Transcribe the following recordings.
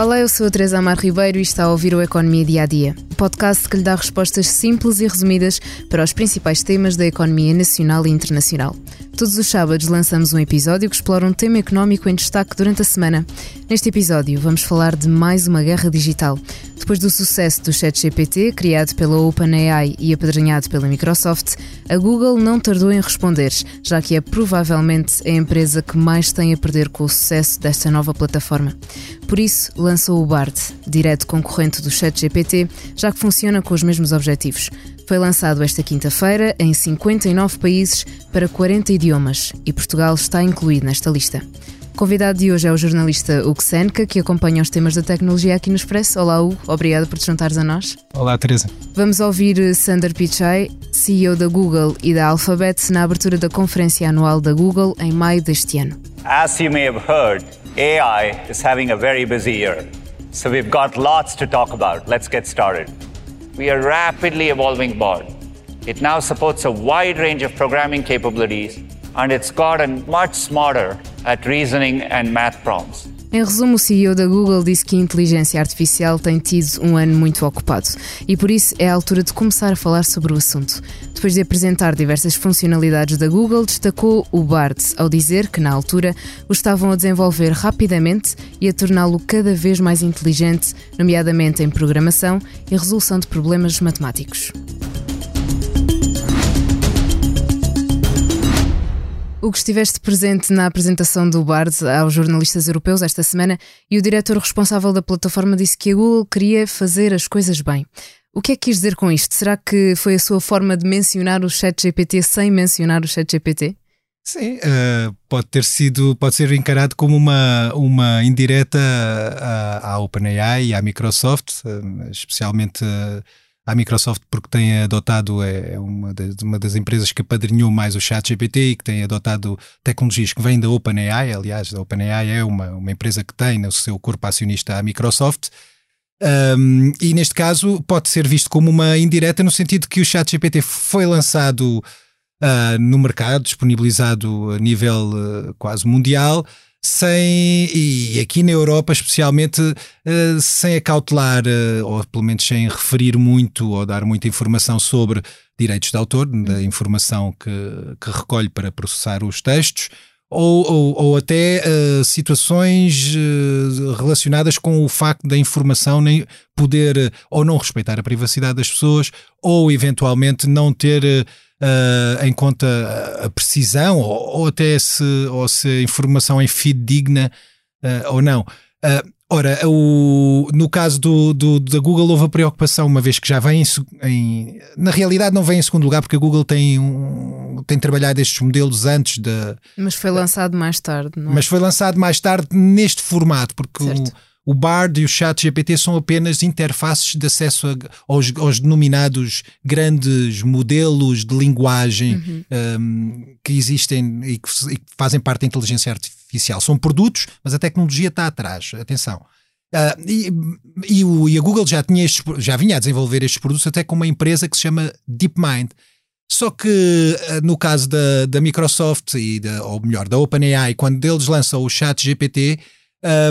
Oh. Olá, eu sou a Teresa Amar Ribeiro e está a ouvir o Economia Dia a Dia, podcast que lhe dá respostas simples e resumidas para os principais temas da economia nacional e internacional. Todos os sábados lançamos um episódio que explora um tema económico em destaque durante a semana. Neste episódio, vamos falar de mais uma guerra digital. Depois do sucesso do ChatGPT, criado pela OpenAI e apadrinhado pela Microsoft, a Google não tardou em responder, já que é provavelmente a empresa que mais tem a perder com o sucesso desta nova plataforma. Por isso, lançou o BARD, direto concorrente do ChatGPT, já que funciona com os mesmos objetivos. Foi lançado esta quinta-feira em 59 países para 40 idiomas e Portugal está incluído nesta lista. O convidado de hoje é o jornalista Hugo Senka, que acompanha os temas da tecnologia aqui no Expresso. Olá, Hugo. Obrigado por te juntares a nós. Olá, Teresa. Vamos ouvir Sander Pichai, CEO da Google e da Alphabet, na abertura da conferência anual da Google em maio deste ano. As you may have heard, AI is having a very busy year. So we've got lots to talk about. Let's get started. We are rapidly evolving BARD. It now supports a wide range of programming capabilities and it's gotten much smarter at reasoning and math prompts. Em resumo, o CEO da Google disse que a inteligência artificial tem tido um ano muito ocupado e por isso é a altura de começar a falar sobre o assunto. Depois de apresentar diversas funcionalidades da Google, destacou o BARD ao dizer que, na altura, o estavam a desenvolver rapidamente e a torná-lo cada vez mais inteligente, nomeadamente em programação e resolução de problemas matemáticos. O que estiveste presente na apresentação do BARD aos jornalistas europeus esta semana e o diretor responsável da plataforma disse que a Google queria fazer as coisas bem. O que é que quis dizer com isto? Será que foi a sua forma de mencionar o ChatGPT sem mencionar o ChatGPT? Sim, uh, pode ter sido, pode ser encarado como uma, uma indireta à, à OpenAI e à Microsoft, uh, especialmente uh, a Microsoft, porque tem adotado, é, é uma das, uma das empresas que apadrinhou mais o chat GPT e que tem adotado tecnologias que vêm da OpenAI. Aliás, a OpenAI é uma, uma empresa que tem no seu corpo acionista a Microsoft. Um, e neste caso pode ser visto como uma indireta no sentido que o chat GPT foi lançado uh, no mercado, disponibilizado a nível uh, quase mundial, sem, e aqui na Europa especialmente, uh, sem acautelar, uh, ou pelo menos sem referir muito ou dar muita informação sobre direitos de autor, da informação que, que recolhe para processar os textos, ou, ou, ou até uh, situações relacionadas com o facto da informação nem poder ou não respeitar a privacidade das pessoas, ou eventualmente não ter uh, em conta a precisão ou, ou, até se, ou se a informação é fidedigna uh, ou não. Ora, o, no caso do, do, da Google houve a preocupação, uma vez que já vem em, em, Na realidade, não vem em segundo lugar, porque a Google tem, um, tem trabalhado estes modelos antes da. Mas foi lançado mais tarde, não é? Mas foi lançado mais tarde neste formato, porque. Certo. O, o Bard e o Chat GPT são apenas interfaces de acesso a, aos, aos, denominados grandes modelos de linguagem uhum. um, que existem e que, e que, fazem parte da inteligência artificial. São produtos, mas a tecnologia está atrás. Atenção. Uh, e, e, o, e, a Google já, tinha estes, já vinha a desenvolver estes produtos até com uma empresa que se chama DeepMind. Só que uh, no caso da, da Microsoft, e da, ou melhor, da OpenAI, quando eles lançam o Chat GPT,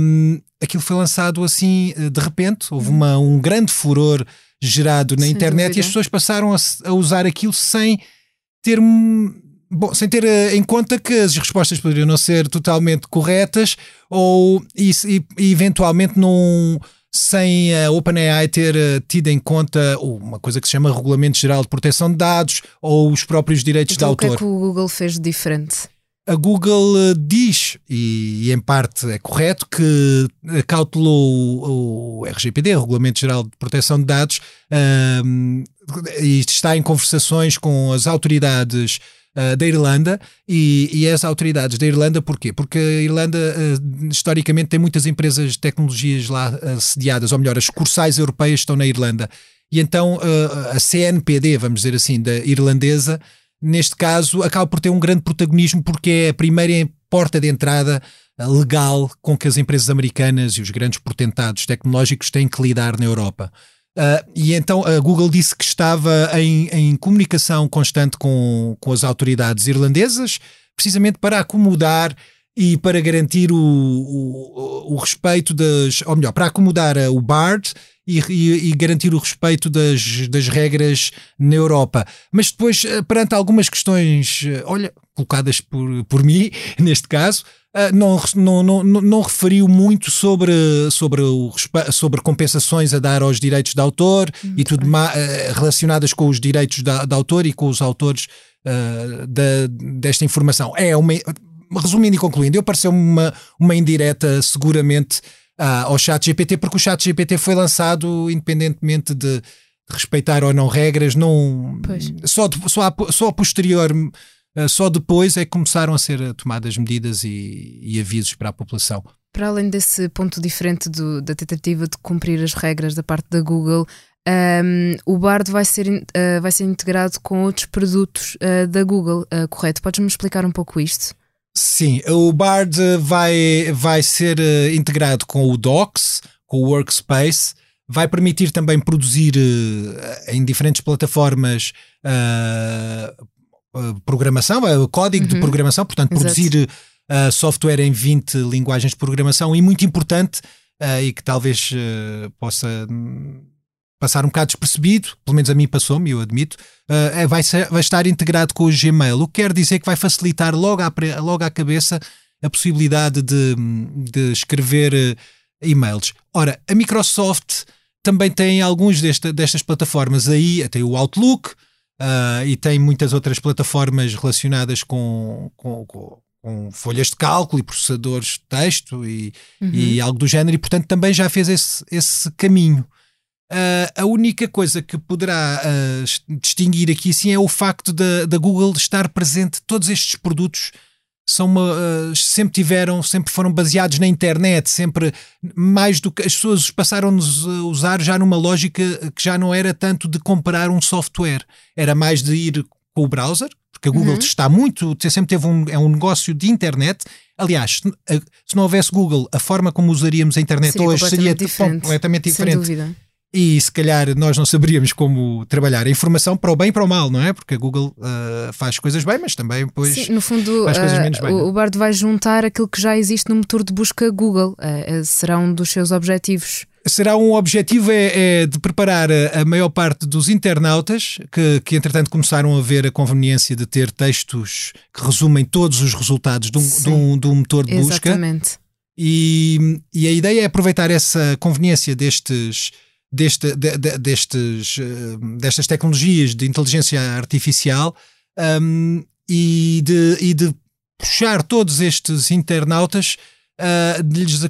um, aquilo foi lançado assim eh, de repente, houve uma, um grande furor gerado na sem internet dúvida. e as pessoas passaram a, a, usar aquilo sem ter bom, sem ter eh, em conta que as respostas poderiam não ser totalmente corretas ou e, e eventualmente não sem a OpenAI ter eh, tido em conta uma coisa que se chama Regulamento Geral de Proteção de Dados ou os próprios direitos então, de autor. O que é que o Google fez de diferente? A Google eh, diz, e, em parte é correto, que cautelou o RGPD, o Regulamento Geral de Proteção de Dados, e está em conversações com as autoridades uh, da Irlanda e, as autoridades da Irlanda, porquê? Porque a Irlanda historicamente tem muitas empresas de tecnologias lá sediadas, ou melhor, as cursais europeias estão na Irlanda. E então a CNPD, vamos dizer assim, da irlandesa, neste caso, acaba por ter um grande protagonismo porque é a primeira porta de entrada eh, legal com que as empresas americanas e os grandes portentados tecnológicos têm que lidar na Europa. Uh, e então a Google disse que estava em, em comunicação constante com, com as autoridades irlandesas, precisamente para acomodar e para garantir o, o, o respeito das. Ou melhor, para acomodar o BARD e, e, e, garantir o respeito das, das regras na Europa. Mas depois, eh, perante algumas questões, eh, olha, colocadas por, por mim, neste caso, Uh, não, não, não, não referiu muito sobre, sobre, o, sobre compensações a dar aos direitos de autor hum, e tudo uh, relacionadas com os direitos de, de, autor e com os autores uh, da, desta informação. É uma, resumindo e concluindo, eu pareceu-me uma, uma indireta seguramente ao chat GPT, porque o chat GPT foi lançado independentemente de respeitar ou não regras, não só, só, a, só a posterior eh, só depois é que começaram a ser tomadas medidas e, e avisos para a população. Para além desse ponto diferente do, da tentativa de cumprir as regras da parte da Google, um, o Bard vai ser, uh, vai ser integrado com outros produtos uh, da Google, uh, correto? Podes-me explicar um pouco isto? Sim, o Bard vai, vai ser integrado com o Docs, com o Workspace, vai permitir também produzir em diferentes plataformas uh, programação, uh, código uhum. de programação, portanto, Exato. produzir uh, software em 20 linguagens de programação e muito importante uh, e que talvez possa passar um bocado despercebido, pelo menos a mim passou-me, eu admito, é, vai, ser, vai estar integrado com o Gmail, o que quer dizer que vai facilitar logo à, logo à cabeça a possibilidade de, de escrever e-mails. Ora, a Microsoft também tem alguns desta, destas plataformas aí, tem o Outlook, uh, e tem muitas outras plataformas relacionadas com, com, com, com, folhas de cálculo e processadores de texto e, uhum. e algo do género, e portanto também já fez esse, esse caminho. Uh, a única coisa que poderá uh, distinguir aqui sim é o facto da Google estar presente todos estes produtos são uma, uh, sempre tiveram, sempre foram baseados na internet, sempre mais do que as pessoas passaram-nos a usar já numa lógica que já não era tanto de comprar um software, era mais de ir com o browser, porque a Google uhum. está muito, sempre teve um, é um negócio de internet. Aliás, se, não houvesse Google, a forma como usaríamos a internet seria hoje seria diferente, completamente diferente. E se calhar nós não saberíamos como trabalhar a informação para o bem e para o mal, não é? Porque a Google uh, faz coisas bem, mas também depois Sim, no fundo, faz coisas uh, menos bem. O, o Bard vai juntar aquilo que já existe no motor de busca Google. Uh, será um dos seus objetivos. Será um objetivo é, é de preparar a, a, maior parte dos internautas que, que, entretanto, começaram a ver a conveniência de ter textos que resumem todos os resultados de um, de um, de um motor de busca. Exatamente. E, e a ideia é aproveitar essa conveniência destes deste, de, de, destes, eh, destas tecnologias de inteligência artificial um, e, de, e de puxar todos estes internautas uh, de lhes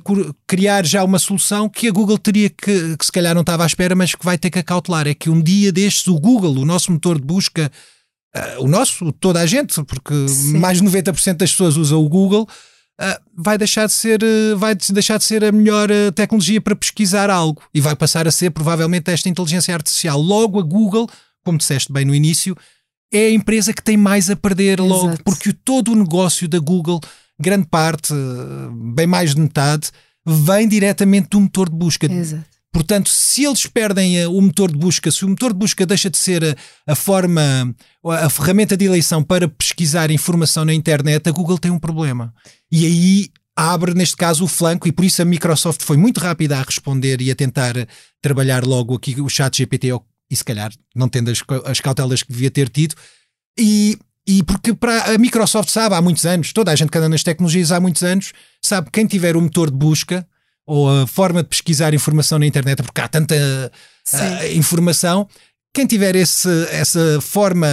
criar já uma solução que a Google teria que, que se calhar não estava à espera, mas que vai ter que acautelar. É que um dia destes o Google, o nosso motor de busca, uh, o nosso, toda a gente, porque Sim. mais de 90% das pessoas usam o Google, vai deixar de ser uh, vai deixar de ser a melhor uh, tecnologia para pesquisar algo e vai passar a ser provavelmente esta inteligência artificial. Logo a Google, como disseste bem no início, é a empresa que tem mais a perder Exato. logo, porque todo o negócio da Google, grande parte, bem mais de metade, vem diretamente do motor de busca. Exato. Portanto, se eles perdem eh, o motor de busca, se o motor de busca deixa de ser a, a, forma, a ferramenta de eleição para pesquisar informação na internet, a Google tem um problema. E aí abre, neste caso, o flanco, e por isso a Microsoft foi muito rápida a responder e a tentar trabalhar logo aqui o chat GPT, e se calhar não tendo as, as cautelas que devia ter tido. E, e porque para a Microsoft sabe há muitos anos, toda a gente que anda nas tecnologias há muitos anos, sabe que quem tiver o motor de busca ou a forma de pesquisar informação na internet, porque há tanta uh, informação. Quem tiver esse, essa forma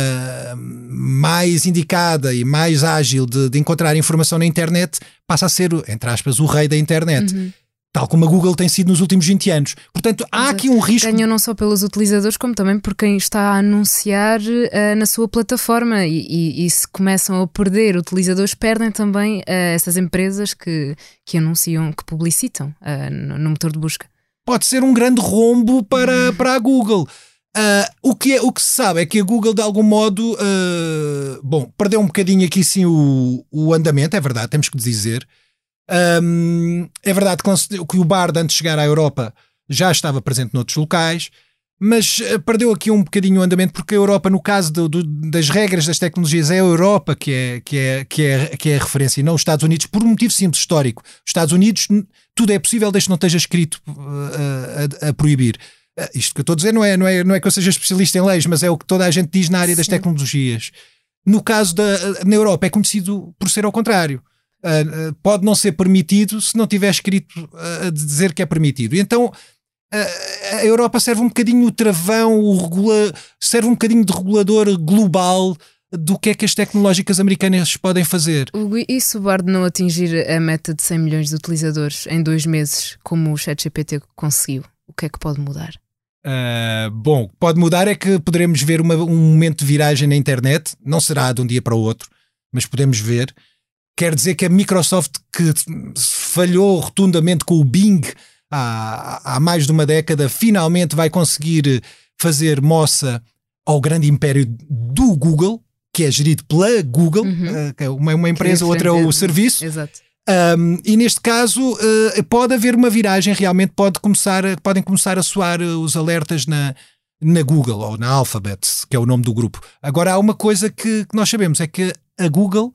mais indicada e mais ágil de, de, encontrar informação na internet passa a ser, entre aspas, o rei da internet. Uhum tal como a Google tem sido nos últimos 20 anos. Portanto, há aqui um risco. Ganham não só pelos utilizadores, como também por quem está a anunciar uh, na sua plataforma. E, e, e, se começam a perder utilizadores, perdem também uh, essas empresas que, que anunciam, que publicitam uh, no, no, motor de busca. Pode ser um grande rombo para, uhum. para a Google. o, que é, o que se sabe é que a Google, de algum modo, bom, perdeu um bocadinho aqui sim o, o andamento, é verdade, temos que dizer. Um, é verdade que, que o Bard, antes de chegar à Europa, já estava presente noutros locais. mas uh, perdeu aqui um bocadinho o andamento, porque a Europa, no caso do, do, das regras das tecnologias, é a Europa que é, que, é, que, é, que é a referência e não os Estados Unidos, por um motivo simples histórico. Os Estados Unidos, tudo é possível desde que não esteja escrito uh, a, a, proibir. isto que eu estou a dizer não é, não, é, não é que eu seja especialista em leis, mas é o que toda a gente diz na área das tecnologias. No caso da na Europa, é conhecido por ser ao contrário. Uh, pode não ser permitido se não tiver escrito a dizer que é permitido. Então a Europa serve um bocadinho o travão, o regula, serve um bocadinho de regulador global do que é que as tecnológicas americanas podem fazer. E se o Bard não atingir a meta de 100 milhões de utilizadores em dois meses, como o ChatGPT conseguiu, o que é que pode mudar? Uh, bom, pode mudar é que poderemos ver uma, um momento de viragem na internet, não será de um dia para o outro, mas podemos ver. Quer dizer que a Microsoft, que falhou rotundamente com o Bing há, há mais de uma década, finalmente vai conseguir fazer moça ao grande império do Google, que é gerido pela Google, uhum. uh, que é uma, uma empresa, é outra é o serviço. Exato. Um, e neste caso uh, pode haver uma viragem, realmente pode começar, podem começar a soar os alertas na, na Google ou na Alphabet, que é o nome do grupo. Agora há uma coisa que, que nós sabemos: é que a Google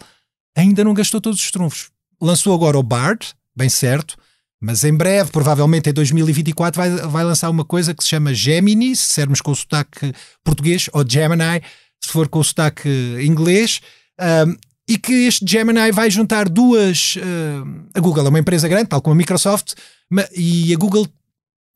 ainda não gastou todos os trunfos. Lançou agora o Bard, bem certo, mas em breve, provavelmente em 2024, vai, vai lançar uma coisa que se chama Gemini, se sermos com o sotaque português, ou Gemini, se for com o sotaque inglês. Um, e que este Gemini vai juntar duas. Uh, a Google é uma empresa grande, tal como a Microsoft, e a Google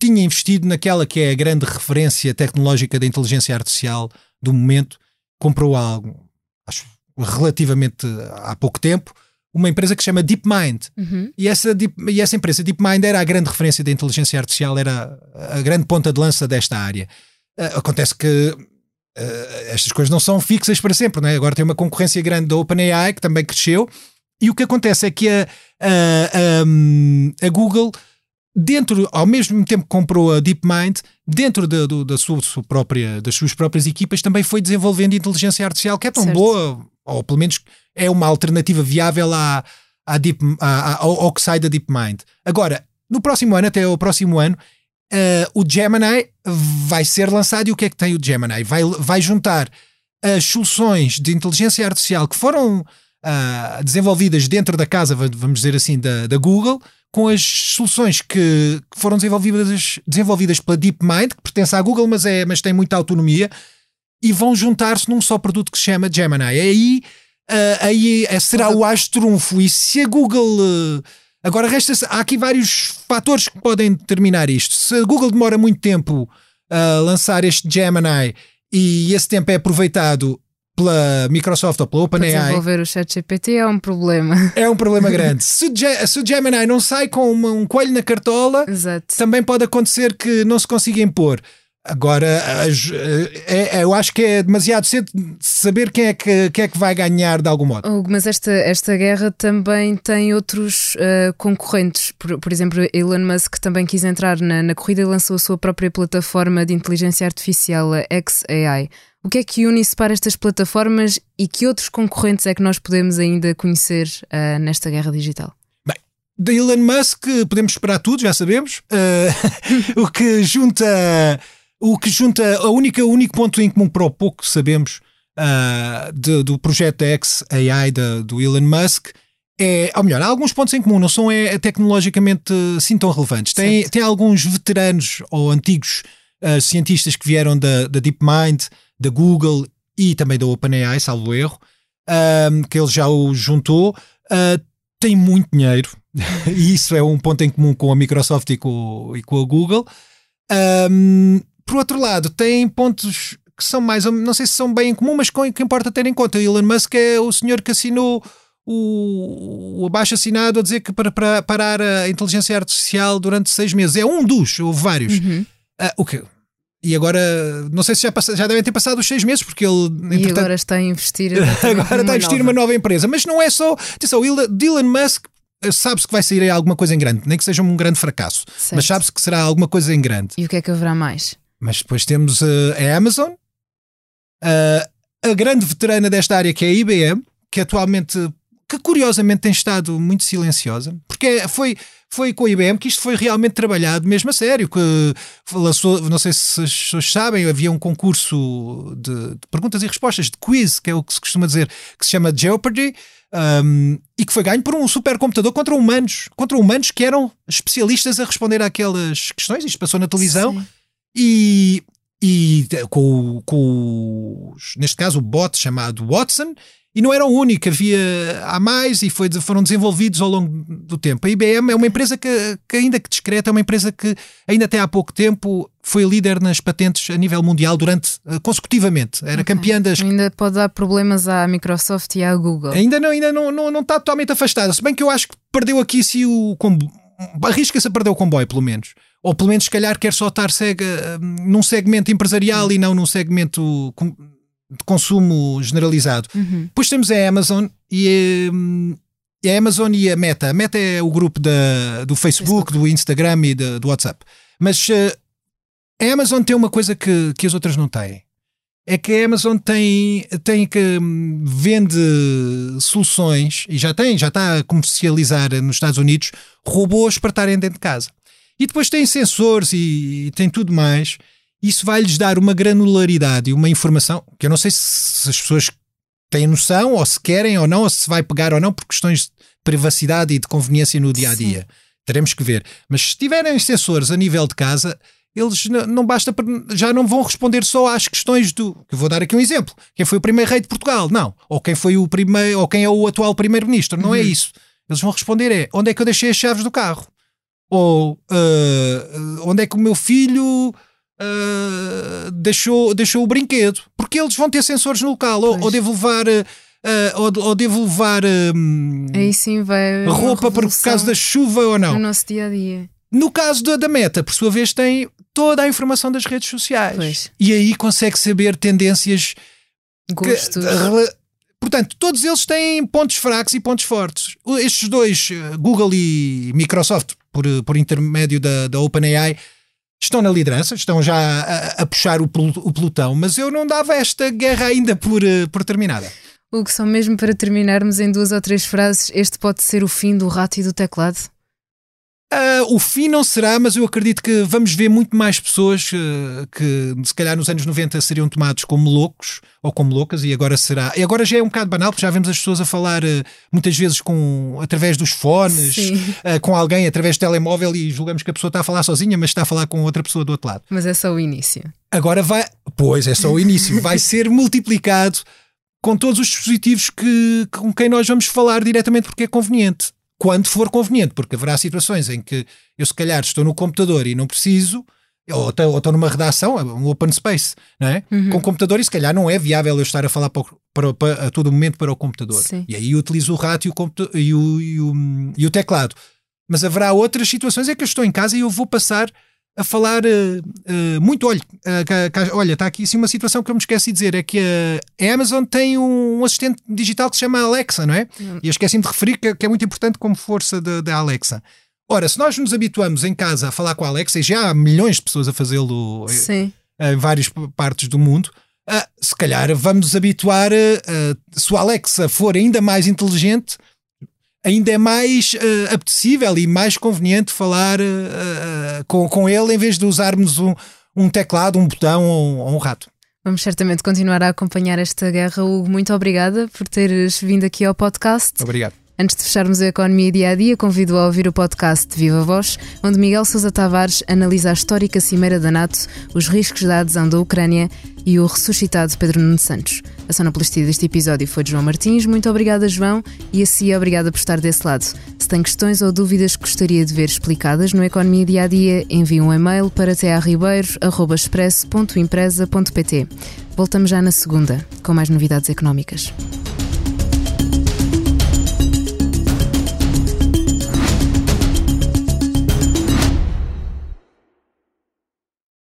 tinha investido naquela que é a grande referência tecnológica da inteligência artificial do momento, comprou algo, acho, relativamente há pouco tempo, uma empresa que se chama DeepMind. Uhum. E, essa Deep, e essa empresa, DeepMind, era a grande referência da inteligência artificial, era a grande ponta de lança desta área. Uh, acontece que uh, estas coisas não são fixas para sempre, não é? Agora tem uma concorrência grande da OpenAI, que também cresceu, e o que acontece é que a, a, a, a Google, dentro, ao mesmo tempo que comprou a DeepMind, dentro da, do, da sua, sua, própria, das suas próprias equipas, também foi desenvolvendo inteligência artificial que é tão certo. boa, ou pelo menos é uma alternativa viável à, à Deep, à, ao, ao que sai da DeepMind. Agora, no próximo ano, até o próximo ano, uh, o Gemini vai ser lançado e o que é que tem o Gemini? Vai, vai juntar as soluções de inteligência artificial que foram uh, desenvolvidas dentro da casa, vamos dizer assim, da, da Google, com as soluções que, que foram desenvolvidas, desenvolvidas pela DeepMind, que pertence à Google, mas, é, mas tem muita autonomia, e vão juntar-se num só produto que se chama Gemini. E aí, uh, aí uh, será o astrunfo. E se a Google. Uh, agora, resta há aqui vários fatores que podem determinar isto. Se a Google demora muito tempo a lançar este Gemini e esse tempo é aproveitado pela Microsoft ou pela OpenAI. Desenvolver o ChatGPT é um problema. É um problema grande. se, o se o Gemini não sai com uma, um coelho na cartola, Exato. também pode acontecer que não se consiga impor. Agora, é, é, eu acho que é demasiado cedo saber quem é que, quem é que vai ganhar de algum modo. mas esta, esta guerra também tem outros uh, concorrentes. Por, por, exemplo, Elon Musk também quis entrar na, na corrida e lançou a sua própria plataforma de inteligência artificial, a XAI. O que é que une e separa estas plataformas e que outros concorrentes é que nós podemos ainda conhecer uh, nesta guerra digital? Bem, da Elon Musk podemos esperar tudo, já sabemos. Uh, o que junta o que junta a única, o único ponto em comum para o pouco sabemos uh, de, do projeto X AI de, do Elon Musk é, ou melhor, há alguns pontos em comum, não são é, tecnologicamente assim tão relevantes. Tem, tem alguns veteranos ou antigos uh, cientistas que vieram da, da DeepMind, da Google e também da OpenAI, salvo erro, que ele já o juntou. Uh, tem muito dinheiro, e isso é um ponto em comum com a Microsoft e com, e com a Google. Um, por outro lado, tem pontos que são mais, não sei se são bem em comum, mas que importa ter em conta. O Elon Musk é o senhor que assinou o, o abaixo assinado a dizer que para, para parar a inteligência artificial durante seis meses. É um dos, houve vários. Uhum. Uh, o que e agora, não sei se já, passa, já devem ter passado os seis meses, porque ele. E agora está a investir. agora está a investir numa nova empresa. Mas não é só. Atenção, Elon Musk eh, sabe-se que vai sair alguma coisa em grande, nem que seja um grande fracasso. Certo. Mas sabe-se que será alguma coisa em grande. E o que é que haverá mais? Mas depois temos uh, a Amazon, uh, a grande veterana desta área que é a IBM, que atualmente que curiosamente tem estado muito silenciosa, porque foi, foi com a IBM que isto foi realmente trabalhado mesmo a sério, que lançou, não sei se as pessoas sabem, havia um concurso de, de perguntas e respostas, de quiz, que é o que se costuma dizer, que se chama Jeopardy, um, e que foi ganho por um supercomputador contra humanos, contra humanos que eram especialistas a responder àquelas questões. Isto passou na televisão Sim. E, e com, com neste caso o bot chamado Watson. E não era o único, havia há mais e foi, foram desenvolvidos ao longo do tempo. A IBM é uma empresa que, que, ainda que discreta, é uma empresa que ainda até há pouco tempo foi líder nas patentes a nível mundial durante uh, consecutivamente. Era okay. campeã das. Ainda pode dar problemas à Microsoft e à Google. Ainda não, ainda não, não, não está totalmente afastada. Se bem que eu acho que perdeu aqui se o comboio. Arrisca-se a perder o comboio, pelo menos. Ou pelo menos, se calhar, quer só estar cega num segmento empresarial e não num segmento de consumo generalizado. Uhum. Depois temos a Amazon e, hum, a Amazon e a Meta. A Meta é o grupo da, do Facebook, Facebook. do Instagram e do WhatsApp. Mas uh, a Amazon tem uma coisa que, que as outras não têm. É que a Amazon tem, tem que hum, vende soluções e já tem, já está a comercializar nos Estados Unidos robôs para estarem dentro de casa. E depois tem sensores e, e tem tudo mais isso vai-lhes dar uma granularidade e uma informação que eu não sei se, as pessoas têm noção, ou se querem ou não, ou se vai pegar ou não, por questões de privacidade e de conveniência no dia a dia. Teremos que ver. Mas se tiverem sensores a nível de casa, eles não basta, já não vão responder só às questões do. Eu vou dar aqui um exemplo. Quem foi o primeiro rei de Portugal? Não. Ou quem foi o primeiro, ou quem é o atual primeiro-ministro? Não é uhum. é isso. Eles vão responder é onde é que eu deixei as chaves do carro? Ou uh, onde é que o meu filho uh, deixou, deixou o brinquedo. Porque eles vão ter sensores no local. Ou, ou devo levar. Uh, ou, ou, devo levar um, Aí sim vai roupa por causa da chuva ou não. No nosso dia a dia. No caso da, da Meta, por sua vez, tem toda a informação das redes sociais. Pois. E aí consegue saber tendências. Gostos. Que, portanto, todos eles têm pontos fracos e pontos fortes. Estes dois, Google e Microsoft, por, por intermédio da, da OpenAI, estão na liderança, estão já a, a puxar o, o, pelotão, mas eu não dava esta guerra ainda por, eh, por terminada. O que só mesmo para terminarmos em duas ou três frases, este pode ser o fim do rato e do teclado? Uh, o fim não será, mas eu acredito que vamos ver muito mais pessoas uh, que se calhar nos anos 90 seriam tomados como loucos ou como loucas e agora será. E agora já é um bocado banal, porque já vemos as pessoas a falar uh, muitas vezes com através dos fones, com alguém através do telemóvel e julgamos que a pessoa está a falar sozinha, mas está a falar com outra pessoa do outro lado. Mas é só o início. Agora vai. Pois, é só o início. vai ser multiplicado com todos os dispositivos que, com quem nós vamos falar diretamente porque é conveniente quando for conveniente, porque haverá situações em que eu, se calhar, estou no computador e não preciso, ou estou, ou estou numa redação, um open space, não é? Uhum. Com o computador, e se calhar não é viável eu estar a falar para, para, para a todo momento para o computador. Sim. E aí utilizo o rato e o, e, o, e, o, e o teclado. Mas haverá outras situações em que eu estou em casa e eu vou passar a falar uh, uh, muito. Olha, uh, olha, está aqui assim uma situação que eu me esqueci de dizer: é que a Amazon tem um, assistente digital que se chama Alexa, não é? Hum. E eu esqueci-me de referir que, que, é muito importante como força da Alexa. Ora, se nós nos habituamos em casa a falar com a Alexa, e já há milhões de pessoas a fazê-lo em, em várias partes do mundo, se calhar vamos nos habituar, se o Alexa for ainda mais inteligente, ainda é mais uh, apetecível e mais conveniente falar uh, com, com ele em vez de usarmos um, um teclado, um botão ou, ou um rato. Vamos certamente continuar a acompanhar esta guerra. Hugo, muito obrigada por teres vindo aqui ao podcast. Obrigado. Antes de fecharmos a economia dia a dia, convido a ouvir o podcast Viva Voz, onde Miguel Sousa Tavares analisa a histórica cimeira da NATO, os riscos da adesão da Ucrânia e o ressuscitado Pedro Nuno Santos. A sonoplastia deste episódio foi de João Martins. Muito obrigada, João, e a si obrigada por estar desse lado. Se tem questões ou dúvidas que gostaria de ver explicadas no Economia Dia a Dia, envie um e-mail para tearribeiro.express.empresa.pt. Voltamos já na segunda, com mais novidades económicas.